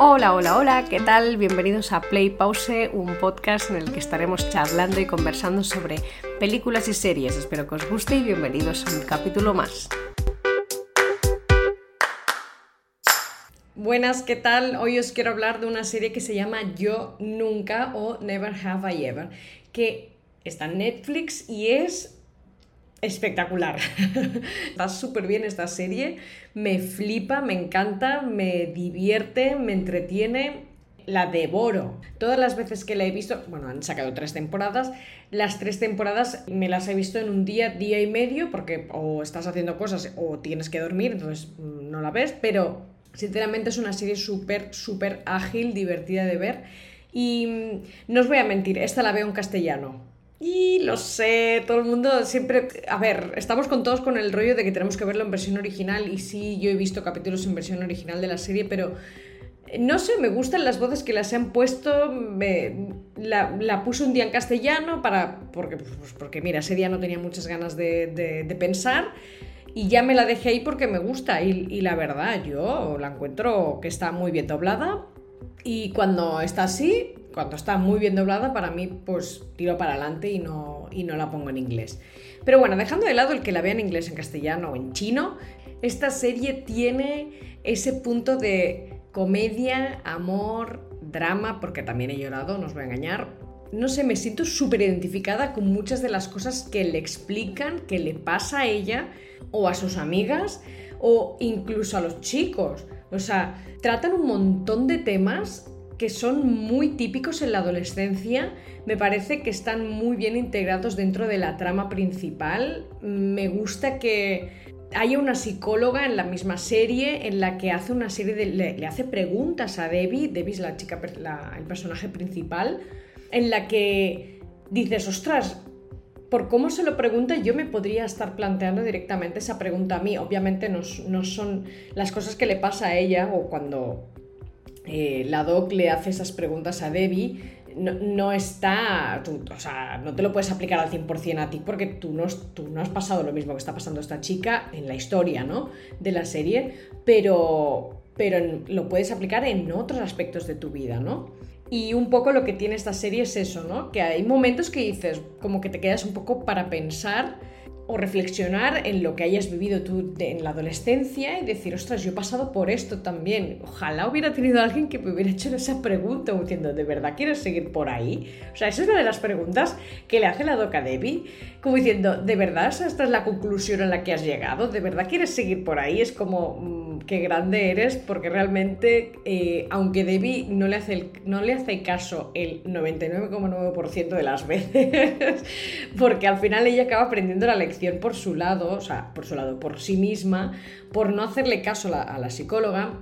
Hola, hola, hola, ¿qué tal? Bienvenidos a Play Pause, un podcast en el que estaremos charlando y conversando sobre películas y series. Espero que os guste y bienvenidos a un capítulo más. Buenas, ¿qué tal? Hoy os quiero hablar de una serie que se llama Yo Nunca o Never Have I Ever, que está en Netflix y es espectacular. Está súper bien esta serie, me flipa, me encanta, me divierte, me entretiene, la devoro. Todas las veces que la he visto, bueno, han sacado tres temporadas, las tres temporadas me las he visto en un día, día y medio, porque o estás haciendo cosas o tienes que dormir, entonces mm, no la ves, pero sinceramente es una serie súper, súper ágil, divertida de ver. Y mm, no os voy a mentir, esta la veo en castellano y lo sé, todo el mundo siempre... A ver, estamos con todos con el rollo de que tenemos que verlo en versión original y sí, yo he visto capítulos en versión original de la serie, pero eh, no sé, me gustan las voces que las han puesto. Me, la, puse un día en castellano para. Porque, pues, porque mira, ese día no tenía muchas ganas de, pensar. Y ya me la dejé ahí porque me gusta. Y, y, la verdad, yo la encuentro que está muy bien doblada. Y cuando está así, cuando está muy bien doblada, para mí, pues tiro para adelante y no, y no la pongo en inglés. Pero bueno, dejando de lado el que la vea en inglés, en castellano o en chino, esta serie tiene ese punto de comedia, amor, drama, porque también he llorado, no os voy a engañar. No sé, me siento súper identificada con muchas de las cosas que le explican, que le pasa a ella o a sus amigas o incluso a los chicos. O sea, tratan un montón de temas que son muy típicos en la adolescencia, me parece que están muy bien integrados dentro de la trama principal. Me gusta que haya una psicóloga en la misma serie en la que hace una serie de, le, hace preguntas a Debbie, Debbie es la chica, el personaje principal, en la que dices, ostras, por cómo se lo pregunta, yo me podría estar planteando directamente esa pregunta a mí. Obviamente no, no, son las cosas que le pasa a ella o cuando eh, la doc le hace esas preguntas a Debbie, no, está, o sea, no te lo puedes aplicar al 100% a ti porque tú no, tú no has pasado lo mismo que está pasando esta chica en la historia, ¿no? De la serie, pero, pero lo puedes aplicar en otros aspectos de tu vida, ¿no? Y un poco lo que tiene esta serie es eso, ¿no? Que hay momentos que dices, como que te quedas un poco para pensar o reflexionar en lo que hayas vivido tú en la adolescencia y decir, ostras, yo he pasado por esto también. Ojalá hubiera tenido alguien que me hubiera hecho esa pregunta, diciendo, ¿de verdad quieres seguir por ahí? O sea, esa es una de las preguntas que le hace la doca Debbie, como diciendo, ¿de verdad esta es la conclusión a la que has llegado? ¿De verdad quieres seguir por ahí? Es como, mm, qué grande eres, porque realmente, eh, aunque Debbie no le, hace no le hace caso el 99,9% de las veces, porque al final ella acaba aprendiendo la lección por su lado, o sea, por su lado, por sí misma, por no hacerle caso a la, psicóloga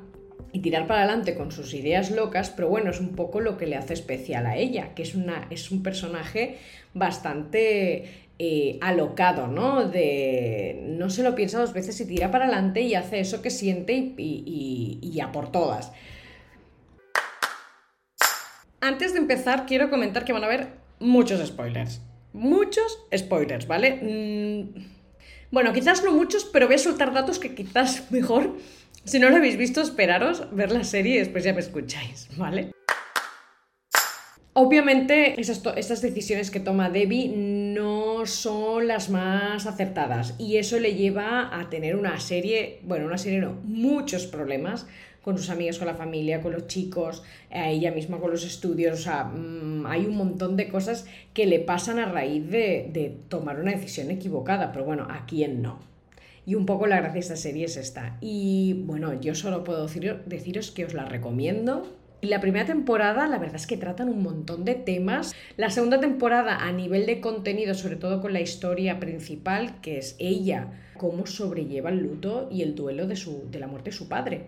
y tirar para adelante con sus ideas locas, pero bueno, es un poco lo que le hace especial a ella, que es, una, es un personaje bastante eh, alocado, ¿no? De no se lo piensa dos veces y tira para adelante y hace eso que siente y, y, y, a por todas. Antes de empezar, quiero comentar que van a haber muchos spoilers muchos spoilers, ¿vale? Mm, bueno, quizás no muchos, pero voy a soltar datos que quizás mejor, si no lo habéis visto, esperaros ver la serie y después ya me escucháis, ¿vale? Obviamente, esas, esas decisiones que toma Debbie no son las más acertadas y eso le lleva a tener una serie, bueno, una serie no, muchos problemas con sus amigos, con la familia, con los chicos, a ella misma con los estudios. O sea, mm, hay un montón de cosas que le pasan a raíz de, tomar una decisión equivocada. Pero bueno, ¿a quién no? Y un poco la gracia de esta serie es esta. Y bueno, yo solo puedo deciros que os la recomiendo. La primera temporada, la verdad es que tratan un montón de temas. La segunda temporada, a nivel de contenido, sobre todo con la historia principal, que es ella, cómo sobrelleva el luto y el duelo de, su, de la muerte de su padre.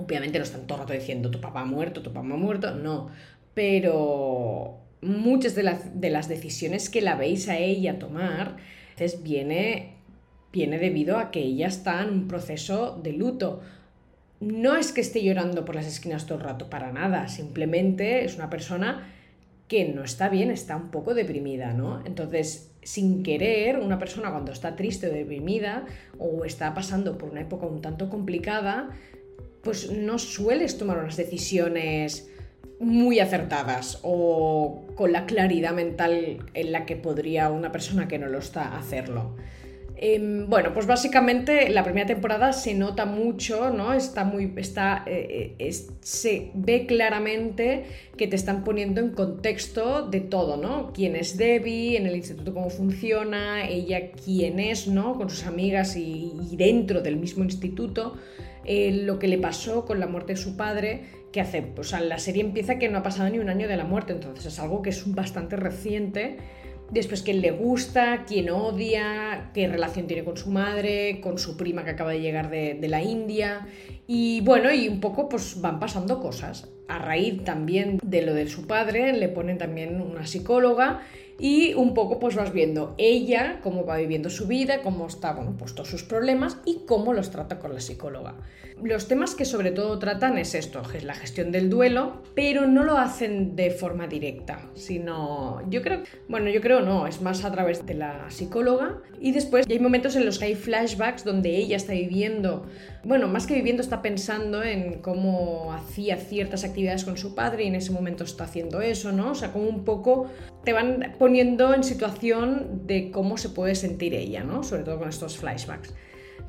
Obviamente no están todo el rato diciendo tu papá ha muerto, tu papá ha muerto, no. Pero muchas de, las, de las decisiones que la veis a ella tomar, entonces viene, viene debido a que ella está en un proceso de luto. No es que esté llorando por las esquinas todo el rato, para nada. Simplemente es una persona que no está bien, está un poco deprimida, ¿no? Entonces, sin querer, una persona cuando está triste o deprimida o está pasando por una época un tanto complicada, pues no sueles tomar unas decisiones muy acertadas o con la claridad mental en la que podría una persona que no lo está hacerlo. Em, bueno, pues básicamente la primera temporada se nota mucho, ¿no? Está muy. Está, eh, eh, se ve claramente que te están poniendo en contexto de todo, ¿no? Quién es Debbie, en el instituto cómo funciona, ella quién es, ¿no? Con sus amigas y, dentro del mismo instituto. Eh, lo que le pasó con la muerte de su padre, que hace, o sea, la serie empieza que no ha pasado ni un año de la muerte, entonces es algo que es bastante reciente después quién le gusta, quién odia, qué relación tiene con su madre, con su prima que acaba de llegar de, la India. Y bueno, y un poco pues van pasando cosas. A raíz también de lo de su padre, le ponen también una psicóloga y un poco pues vas viendo ella cómo va viviendo su vida, cómo está, bueno, pues todos sus problemas y cómo los trata con la psicóloga. Los temas que sobre todo tratan es esto, es la gestión del duelo, pero no lo hacen de forma directa, sino yo creo, bueno, yo creo no, es más a través de la psicóloga y después hay momentos en los que hay flashbacks donde ella está viviendo, bueno, más que viviendo está pensando en cómo hacía ciertas actividades con su padre y en ese momento está haciendo eso, ¿no? O sea, como un poco te van poniendo en situación de cómo se puede sentir ella, ¿no? Sobre todo con estos flashbacks.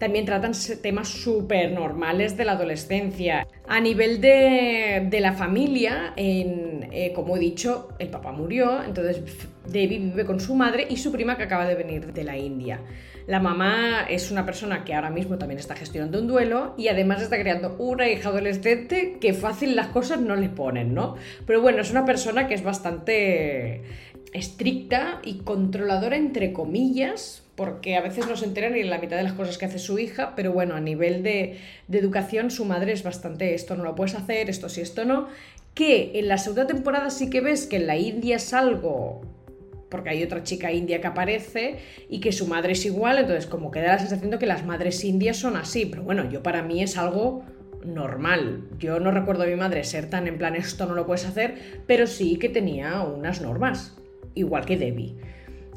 También tratan temas súper normales de la adolescencia. A nivel de, la familia, eh, como he dicho, el papá murió, entonces Debbie vive con su madre y su prima que acaba de venir de la India. La mamá es una persona que ahora mismo también está gestionando un duelo y además está creando una hija adolescente que fácil las cosas no le ponen, ¿no? Pero bueno, es una persona que es bastante estricta y controladora entre comillas, porque a veces no se entera ni en la mitad de las cosas que hace su hija, pero bueno, a nivel de, de, educación su madre es bastante esto no lo puedes hacer, esto sí, esto no, que en la segunda temporada sí que ves que en la India es algo porque hay otra chica india que aparece y que su madre es igual, entonces como queda la sensación de que las madres indias son así, pero bueno, yo para mí es algo normal. Yo no recuerdo a mi madre ser tan en plan esto no lo puedes hacer, pero sí que tenía unas normas, igual que Debbie.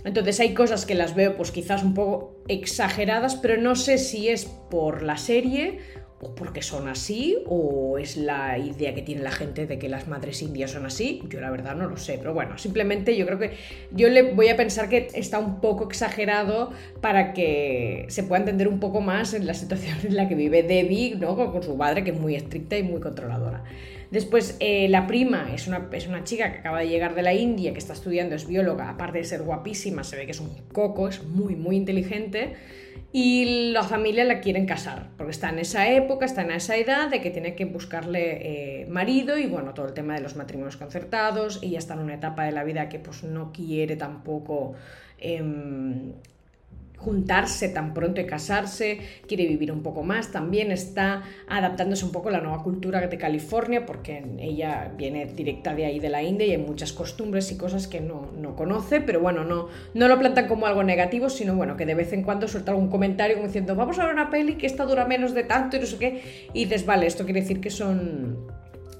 Entonces hay cosas que las veo pues quizás un poco exageradas, pero no sé si es por la serie o porque son así, o es la idea que tiene la gente de que las madres indias son así, yo la verdad no lo sé, pero bueno, simplemente yo creo que yo le voy a pensar que está un poco exagerado para que se pueda entender un poco más en la situación en la que vive Debbie, ¿no? con, su madre que es muy estricta y muy controladora. Después, eh, la prima es una, es una chica que acaba de llegar de la India, que está estudiando, es bióloga, aparte de ser guapísima, se ve que es un coco, es muy, muy inteligente y la familia la quieren casar, porque está en esa época, está en esa edad de que tiene que buscarle eh, marido y bueno, todo el tema de los matrimonios concertados, ella está en una etapa de la vida que pues no quiere tampoco em, juntarse tan pronto y casarse, quiere vivir un poco más, también está adaptándose un poco a la nueva cultura de California, porque ella viene directa de ahí de la India y hay muchas costumbres y cosas que no, conoce, pero bueno, no, no lo plantan como algo negativo, sino bueno, que de vez en cuando suelta algún comentario como diciendo, vamos a ver una peli que esta dura menos de tanto y no sé qué, y dices, vale, esto quiere decir que son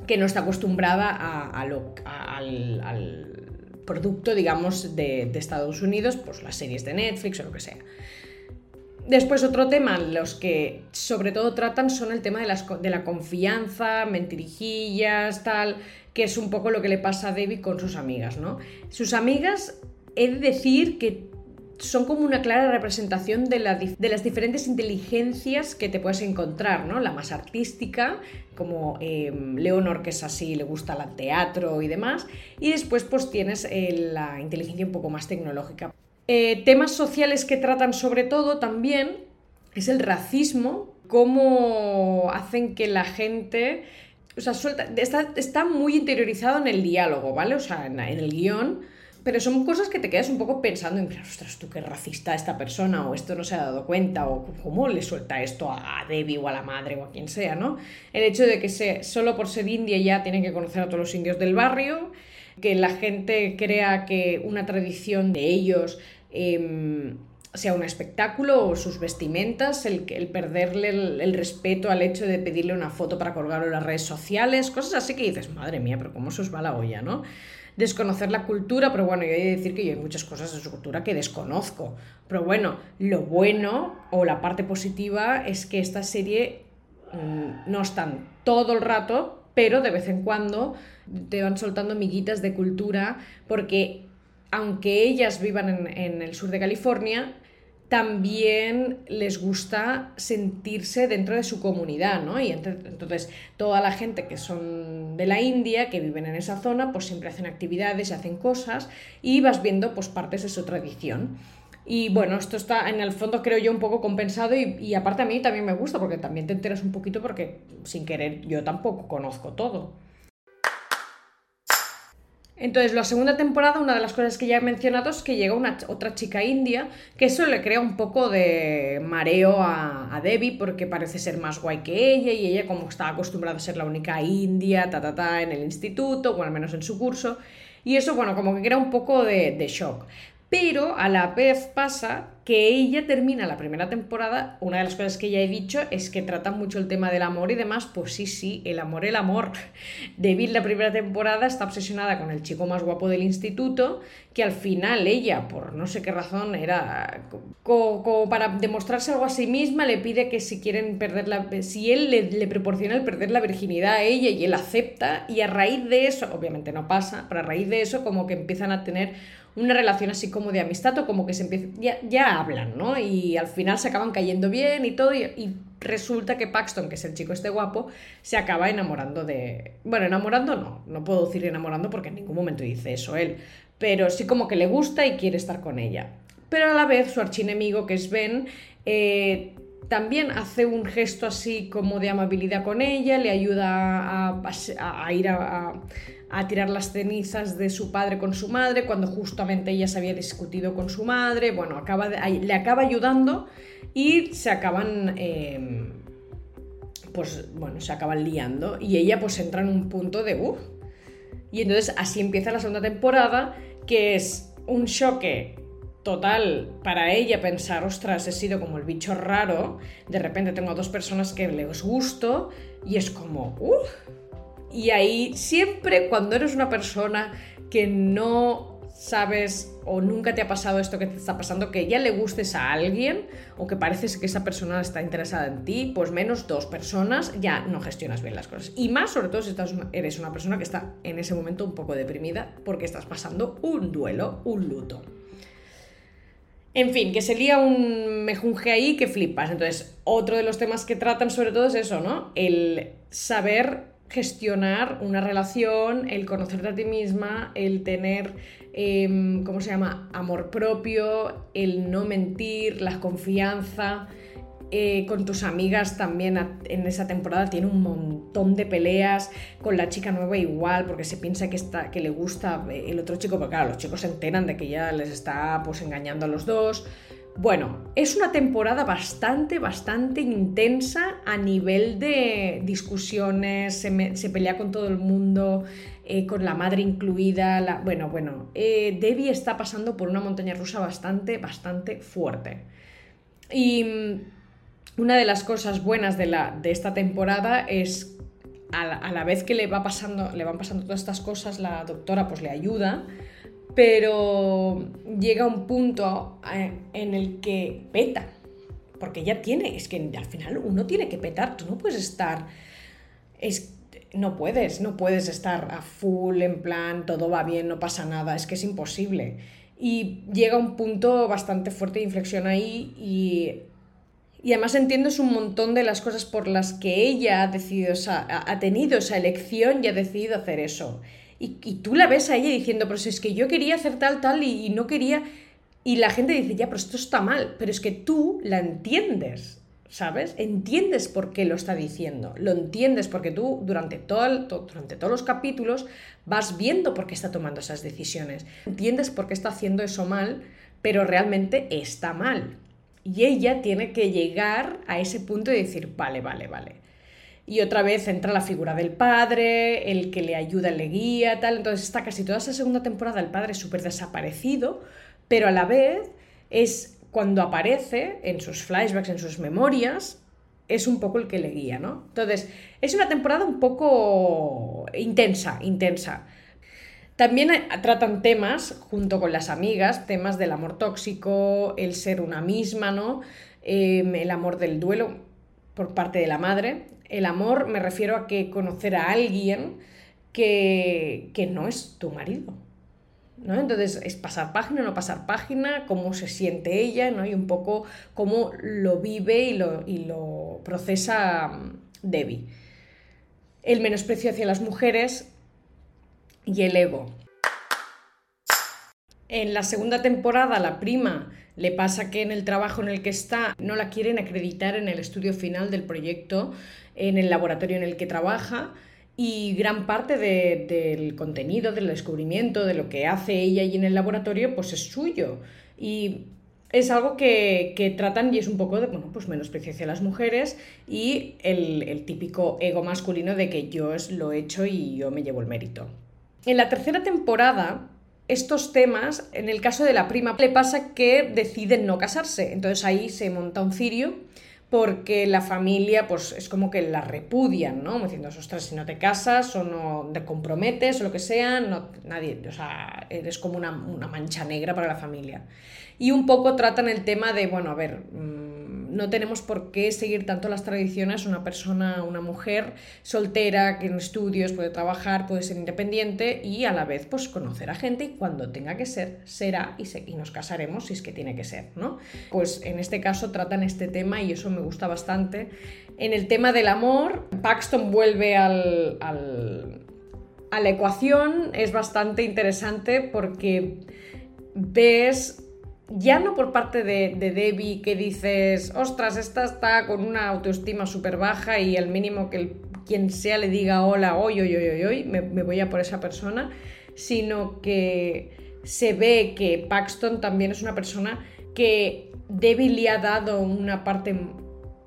que no está acostumbrada a, lo, al producto, digamos, de, Estados Unidos, pues las series de Netflix o lo que sea. Después otro tema, los que sobre todo tratan son el tema de, de la confianza, mentirijillas, tal, que es un poco lo que le pasa a Debbie con sus amigas, ¿no? Sus amigas, he de decir que son como una clara representación de, las diferentes inteligencias que te puedes encontrar, ¿no? La más artística, como em, Leonor, que es así, le gusta el teatro y demás, y después pues tienes eh, la inteligencia un poco más tecnológica. Eh, temas sociales que tratan sobre todo también es el racismo, cómo hacen que la gente... O sea, está, muy interiorizado en el diálogo, ¿vale? O sea, en el guion pero son cosas que te quedas un poco pensando en, ostras, tú qué racista esta persona, o esto no se ha dado cuenta, o cómo le suelta esto a Debbie o a la madre o a quien sea, ¿no? El hecho de que se, solo por ser india ya tienen que conocer a todos los indios del barrio, que la gente crea que una tradición de ellos em, sea un espectáculo o sus vestimentas, el, perderle el, el, respeto al hecho de pedirle una foto para colgarlo en las redes sociales, cosas así que dices, madre mía, pero cómo se os va la olla, ¿no? Desconocer la cultura, pero bueno, yo he de decir que yo hay muchas cosas de su cultura que desconozco. Pero bueno, lo bueno o la parte positiva es que esta serie mm, no están todo el rato, pero de vez en cuando te van soltando miguitas de cultura, porque aunque ellas vivan en, en el sur de California, también les gusta sentirse dentro de su comunidad, ¿no? Y entonces toda la gente que son de la India, que viven en esa zona, pues siempre hacen actividades y hacen cosas y vas viendo pues partes de su tradición. Y bueno, esto está en el fondo creo yo un poco compensado y, y aparte a mí también me gusta porque también te enteras un poquito porque sin querer yo tampoco conozco todo. Entonces, la segunda temporada, una de las cosas que ya he mencionado es que llega una, otra chica india, que eso le crea un poco de mareo a, a, Debbie, porque parece ser más guay que ella, y ella como está acostumbrada a ser la única india, ta, ta, ta, en el instituto, o al menos en su curso, y eso, bueno, como que crea un poco de, de shock. Pero a la vez pasa que ella termina la primera temporada, una de las cosas que ya he dicho es que trata mucho el tema del amor y demás, pues sí, sí, el amor, el amor. David la primera temporada está obsesionada con el chico más guapo del instituto, que al final ella, por no sé qué razón, era como, para demostrarse algo a sí misma, le pide que si quieren perder la... si él le, le proporciona el perder la virginidad a ella y él acepta, y a raíz de eso, obviamente no pasa, pero a raíz de eso como que empiezan a tener una relación así como de amistad o como que se empieza, ya, ya hablan, ¿no? Y al final se acaban cayendo bien y todo y, resulta que Paxton, que es el chico este guapo, se acaba enamorando de... Bueno, enamorando no, no puedo decir enamorando porque en ningún momento dice eso él, pero sí como que le gusta y quiere estar con ella. Pero a la vez su archienemigo, que es Ben, eh, también hace un gesto así como de amabilidad con ella, le ayuda a, ir a, a tirar las cenizas de su padre con su madre, cuando justamente ella se había discutido con su madre, bueno, acaba le acaba ayudando y se acaban, em, pues bueno, se acaban liando. Y ella pues entra en un punto de, uff, y entonces así empieza la segunda temporada, que es un choque total para ella pensar, ostras, he sido como el bicho raro, de repente tengo a dos personas que les gusto y es como, uff, y ahí siempre cuando eres una persona que no sabes o nunca te ha pasado esto que te está pasando, que ya le gustes a alguien o que parece que esa persona está interesada en ti, pues menos dos personas ya no gestionas bien las cosas. Y más sobre todo si estás, eres una persona que está en ese momento un poco deprimida porque estás pasando un duelo, un luto. En fin, que se lía un mejunje ahí que flipas. Entonces, otro de los temas que tratan sobre todo es eso, ¿no? El saber gestionar una relación, el conocerte a ti misma, el tener, em, ¿cómo se llama?, amor propio, el no mentir, la confianza. Eh, con tus amigas también en esa temporada tiene un montón de peleas, con la chica nueva igual, porque se piensa que, está, que le gusta el otro chico, porque claro, los chicos se enteran de que ya les está pues engañando a los dos. Bueno, es una temporada bastante, bastante intensa a nivel de discusiones, se, pelea con todo el mundo, eh, con la madre incluida. bueno, bueno, eh, Debbie está pasando por una montaña rusa bastante, bastante fuerte. Y mm, una de las cosas buenas de, la, de esta temporada es a la, a la, vez que le, va pasando, le van pasando todas estas cosas, la doctora pues le ayuda pero llega un punto eh, en el que peta, porque ya tiene, es que al final uno tiene que petar, tú no puedes estar, es, no puedes, no puedes estar a full en plan, todo va bien, no pasa nada, es que es imposible. Y llega un punto bastante fuerte de inflexión ahí y, y además entiendes un montón de las cosas por las que ella ha decidido, ha tenido esa elección y ha decidido hacer eso. Y, tú la ves a ella diciendo, pero es que yo quería hacer tal, tal y, no quería... Y la gente dice, ya, pero esto está mal, pero es que tú la entiendes, ¿sabes? Entiendes por qué lo está diciendo, lo entiendes porque tú durante, todo durante todos los capítulos vas viendo por qué está tomando esas decisiones, entiendes por qué está haciendo eso mal, pero realmente está mal. Y ella tiene que llegar a ese punto de decir, vale, vale, vale, y otra vez entra la figura del padre, el que le ayuda, le guía, tal. Entonces está casi toda esa segunda temporada el padre súper desaparecido, pero a la vez es cuando aparece en sus flashbacks, en sus memorias, es un poco el que le guía, ¿no? Entonces, es una temporada un poco intensa, intensa. También tratan temas, junto con las amigas, temas del amor tóxico, el ser una misma, ¿no? Em, el amor del duelo por parte de la madre, El amor me refiero a que conocer a alguien que, que no es tu marido. ¿no? Entonces es pasar página, no pasar página, cómo se siente ella, ¿no? Y un poco cómo lo vive y lo, y lo procesa mm, Debbie. El menosprecio hacia las mujeres y el ego. En la segunda temporada, la prima le pasa que en el trabajo en el que está no la quieren acreditar en el estudio final del proyecto, en el laboratorio en el que trabaja, y gran parte del contenido, del descubrimiento, de lo que hace ella allí en el laboratorio, pues es suyo. Y es algo que, tratan y es un poco de, bueno, pues menosprecio hacia las mujeres y el, el típico ego masculino de que yo lo he hecho y yo me llevo el mérito. En la tercera temporada, estos temas, en el caso de la prima, le pasa que deciden no casarse. Entonces ahí se monta un cirio porque la familia, pues es como que la repudian, ¿no? Diciendo, ostras, si no te casas o no te comprometes o lo que sea, no, nadie, o sea, eres como una, una mancha negra para la familia. Y un poco tratan el tema de, bueno, a ver, mm, no tenemos por qué seguir tanto las tradiciones. Una persona, una mujer soltera, que en estudios puede trabajar, puede ser independiente y a la vez pues conocer a gente y cuando tenga que ser, será y, y nos casaremos si es que tiene que ser, ¿no? Pues en este caso tratan este tema y eso me gusta bastante. En el tema del amor, Paxton vuelve al, al, a la ecuación, es bastante interesante porque ves ya no por parte de, Debbie que dices, ostras, esta está con una autoestima súper baja y el mínimo que quien sea le diga hola, hoy, hoy, hoy, hoy, hoy me, me voy a por esa persona, sino que se ve que Paxton también es una persona que Debbie le ha dado una parte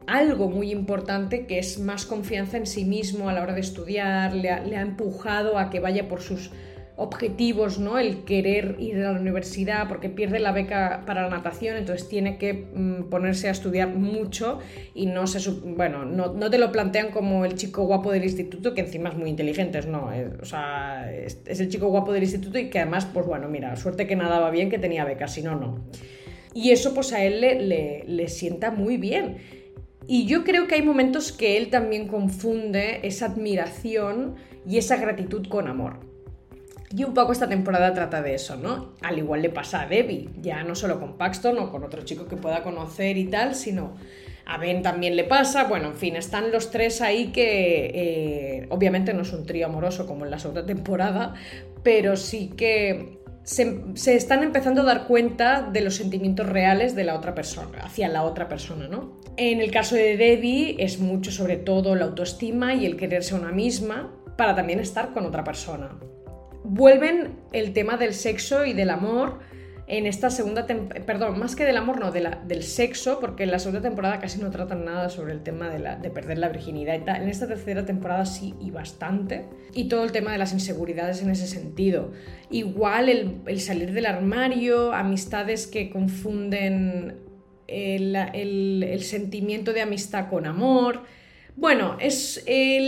algo muy importante que es más confianza en sí mismo a la hora de estudiar, le ha empujado a que vaya por sus objetivos, ¿no? El querer ir a la universidad porque pierde la beca para la natación, entonces tiene que mm, ponerse a estudiar mucho y no se bueno, no, te lo plantean como el chico guapo del instituto, que encima es muy inteligente, no, eh, o sea, es, el chico guapo del instituto y que además, pues bueno, mira, suerte que nadaba bien que tenía beca, si no, no. Y eso pues a él le, le sienta muy bien. Y yo creo que hay momentos que él también confunde esa admiración y esa gratitud con amor. Y un poco esta temporada trata de eso, ¿no? Al igual le pasa a Debbie, ya no solo con Paxton o con otro chico que pueda conocer y tal, sino a Ben también le pasa. Bueno, en fin, están los tres ahí que eh, obviamente no es un trío amoroso como en la segunda temporada, pero sí que se, se, están empezando a dar cuenta de los sentimientos reales de la otra persona, hacia la otra persona, ¿no? En el caso de Debbie es mucho sobre todo la autoestima y el quererse a una misma para también estar con otra persona vuelven el tema del sexo y del amor en esta segunda temporada, perdón, más que del amor, no, del sexo, porque en la segunda temporada casi no tratan nada sobre el tema de, la, de perder la virginidad y tal. En esta tercera temporada sí y bastante. Y todo el tema de las inseguridades en ese sentido. Igual el, el salir del armario, amistades que confunden el, el, el sentimiento de amistad con amor bueno, es eh,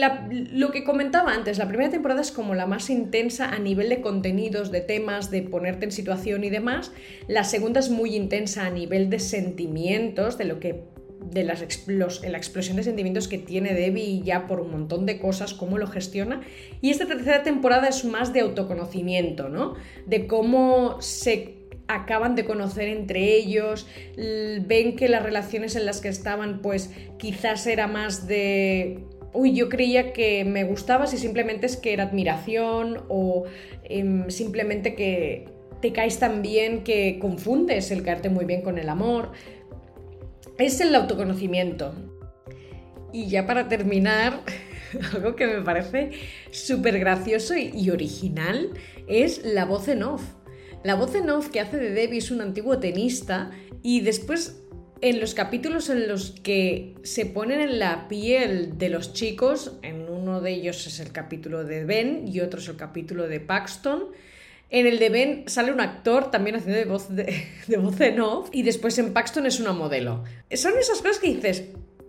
lo que comentaba antes, la primera temporada es como la más intensa a nivel de contenidos, de temas, de ponerte en situación y demás. La segunda es muy intensa a nivel de sentimientos, de lo que de las la explosión de sentimientos que tiene Debbie ya por un montón de cosas, cómo lo gestiona. Y esta tercera temporada es más de autoconocimiento, ¿no? De cómo se acaban de conocer entre ellos, ven que las relaciones en las que estaban pues quizás era más de uy, yo creía que me gustabas y simplemente es que era admiración o em, simplemente que te caes tan bien que confundes el caerte muy bien con el amor. Es el autoconocimiento. Y ya para terminar, algo que me parece súper gracioso y original es la voz en off. La voz en off que hace de Debbie es un antiguo tenista y después en los capítulos en los que se ponen en la piel de los chicos, en uno de ellos es el capítulo de Ben y otro es el capítulo de Paxton, en el de Ben sale un actor también haciendo de voz, de, voz en off y después en Paxton es una modelo. Son esas cosas que dices,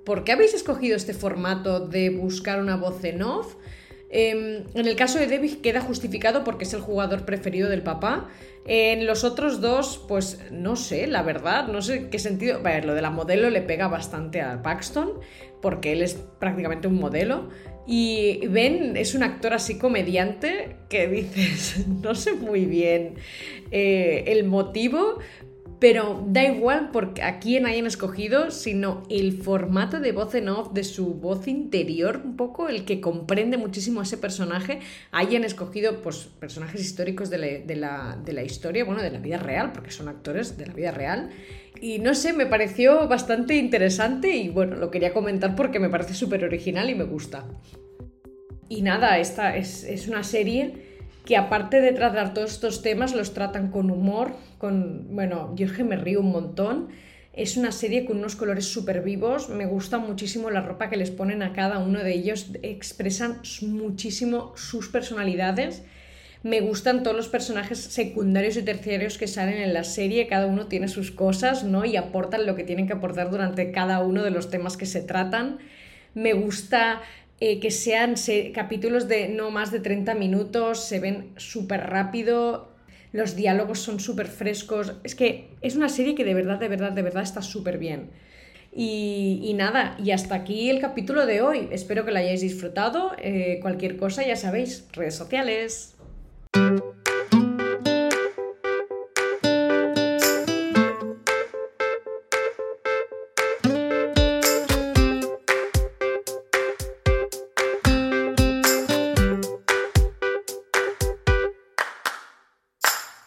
¿por qué habéis escogido este formato de buscar una voz en off? Em, en el caso de Debbie queda justificado porque es el jugador preferido del papá. En los otros dos, pues no sé, la verdad, no sé qué sentido. ver, lo de la modelo le pega bastante a Paxton, porque él es prácticamente un modelo. Y Ben es un actor así comediante que dices, no sé muy bien eh, el motivo, pero da igual porque a quién hayan escogido, sino el formato de voz en off, de su voz interior, un poco el que comprende muchísimo a ese personaje, hayan escogido pues, personajes históricos de la, historia, bueno, de la vida real, porque son actores de la vida real. Y no sé, me pareció bastante interesante y bueno, lo quería comentar porque me parece súper original y me gusta. Y nada, esta es, es una serie que aparte de tratar todos estos temas, los tratan con humor, con, bueno, yo es que me río un montón. Es una serie con unos colores súper vivos, me gusta muchísimo la ropa que les ponen a cada uno de ellos, expresan muchísimo sus personalidades. Me gustan todos los personajes secundarios y terciarios que salen en la serie, cada uno tiene sus cosas, ¿no? Y aportan lo que tienen que aportar durante cada uno de los temas que se tratan. Me gusta eh, que sean capítulos de no más de 30 minutos, se ven súper rápido, los diálogos son súper frescos. Es que es una serie que de verdad, de verdad, de verdad está súper bien. Y, nada, y hasta aquí el capítulo de hoy. Espero que lo hayáis disfrutado. Eh, cualquier cosa, ya sabéis, redes sociales.